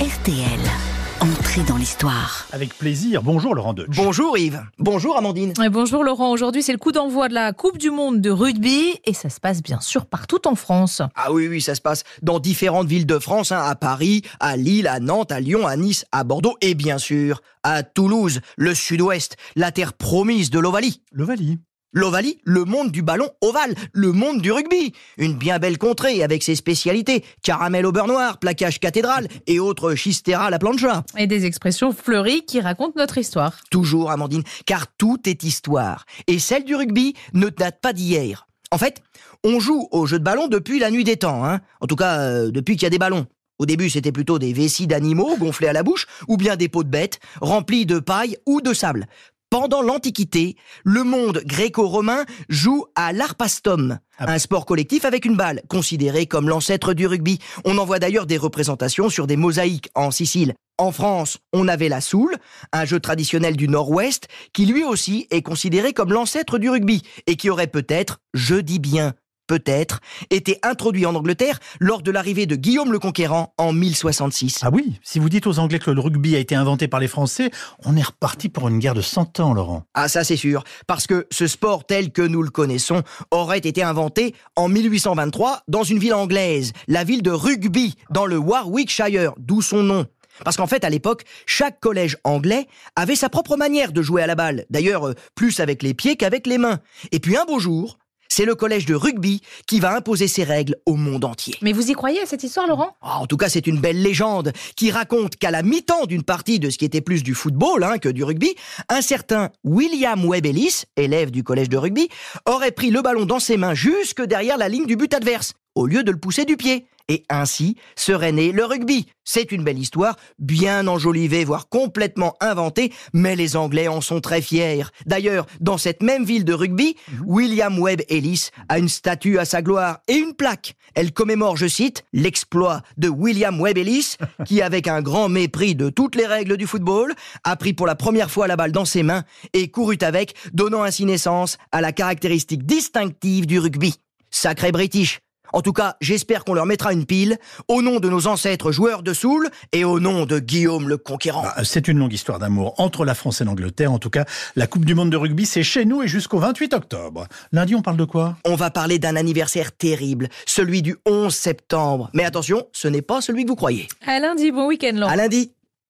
RTL. Entrée dans l'histoire. Avec plaisir. Bonjour Laurent Deutsch. Bonjour Yves. Bonjour Amandine. Et bonjour Laurent, aujourd'hui c'est le coup d'envoi de la Coupe du Monde de rugby et ça se passe bien sûr partout en France. Ah oui, oui, ça se passe dans différentes villes de France, hein, à Paris, à Lille, à Nantes, à Lyon, à Nice, à Bordeaux et bien sûr à Toulouse, le sud-ouest, la terre promise de l'Ovalie. L'Ovalie. L'Ovalie, le monde du ballon ovale, le monde du rugby. Une bien belle contrée avec ses spécialités, caramel au beurre noir, plaquage cathédrale et autres chistera à la plancha. Et des expressions fleuries qui racontent notre histoire. Toujours Amandine, car tout est histoire. Et celle du rugby ne date pas d'hier. En fait, on joue au jeu de ballon depuis la nuit des temps, hein. en tout cas euh, depuis qu'il y a des ballons. Au début, c'était plutôt des vessies d'animaux gonflés à la bouche, ou bien des pots de bêtes remplis de paille ou de sable. Pendant l'Antiquité, le monde gréco-romain joue à l'arpastum, Ah. un sport collectif avec une balle, considéré comme l'ancêtre du rugby. On en voit d'ailleurs des représentations sur des mosaïques en Sicile. En France, on avait la soule, un jeu traditionnel du Nord-Ouest, qui lui aussi est considéré comme l'ancêtre du rugby, et qui aurait peut-être, je dis bien peut-être, été introduit en Angleterre lors de l'arrivée de Guillaume le Conquérant en 1066. Ah oui, si vous dites aux Anglais que le rugby a été inventé par les Français, on est reparti pour une guerre de 100 ans, Laurent. Ah ça c'est sûr, parce que ce sport tel que nous le connaissons aurait été inventé en 1823 dans une ville anglaise, la ville de Rugby, dans le Warwickshire, d'où son nom. Parce qu'en fait, à l'époque, chaque collège anglais avait sa propre manière de jouer à la balle. D'ailleurs, euh, plus avec les pieds qu'avec les mains. Et puis un beau jour, c'est le collège de rugby qui va imposer ses règles au monde entier. Mais vous y croyez à cette histoire Laurent? Ah, en tout cas, c'est une belle légende qui raconte qu'à la mi-temps d'une partie de ce qui était plus du football hein, que du rugby, un certain William Webb Ellis, élève du collège de rugby, aurait pris le ballon dans ses mains jusque derrière la ligne du but adverse, au lieu de le pousser du pied. Et ainsi serait né le rugby. C'est une belle histoire, bien enjolivée, voire complètement inventée, mais les Anglais en sont très fiers. D'ailleurs, dans cette même ville de rugby, William Webb Ellis a une statue à sa gloire et une plaque. Elle commémore, je cite, l'exploit de William Webb Ellis, qui, avec un grand mépris de toutes les règles du football, a pris pour la première fois la balle dans ses mains et courut avec, donnant ainsi naissance à la caractéristique distinctive du rugby. Sacré British. En tout cas, j'espère qu'on leur mettra une pile, au nom de nos ancêtres joueurs de Soule et au nom de Guillaume le Conquérant. Ah, C'est une longue histoire d'amour entre la France et l'Angleterre. En tout cas, la Coupe du Monde de rugby, c'est chez nous et jusqu'au 28 octobre. Lundi, on parle de quoi? On va parler d'un anniversaire terrible, celui du 11 septembre. Mais attention, ce n'est pas celui que vous croyez. À lundi, bon week-end Laurent. À lundi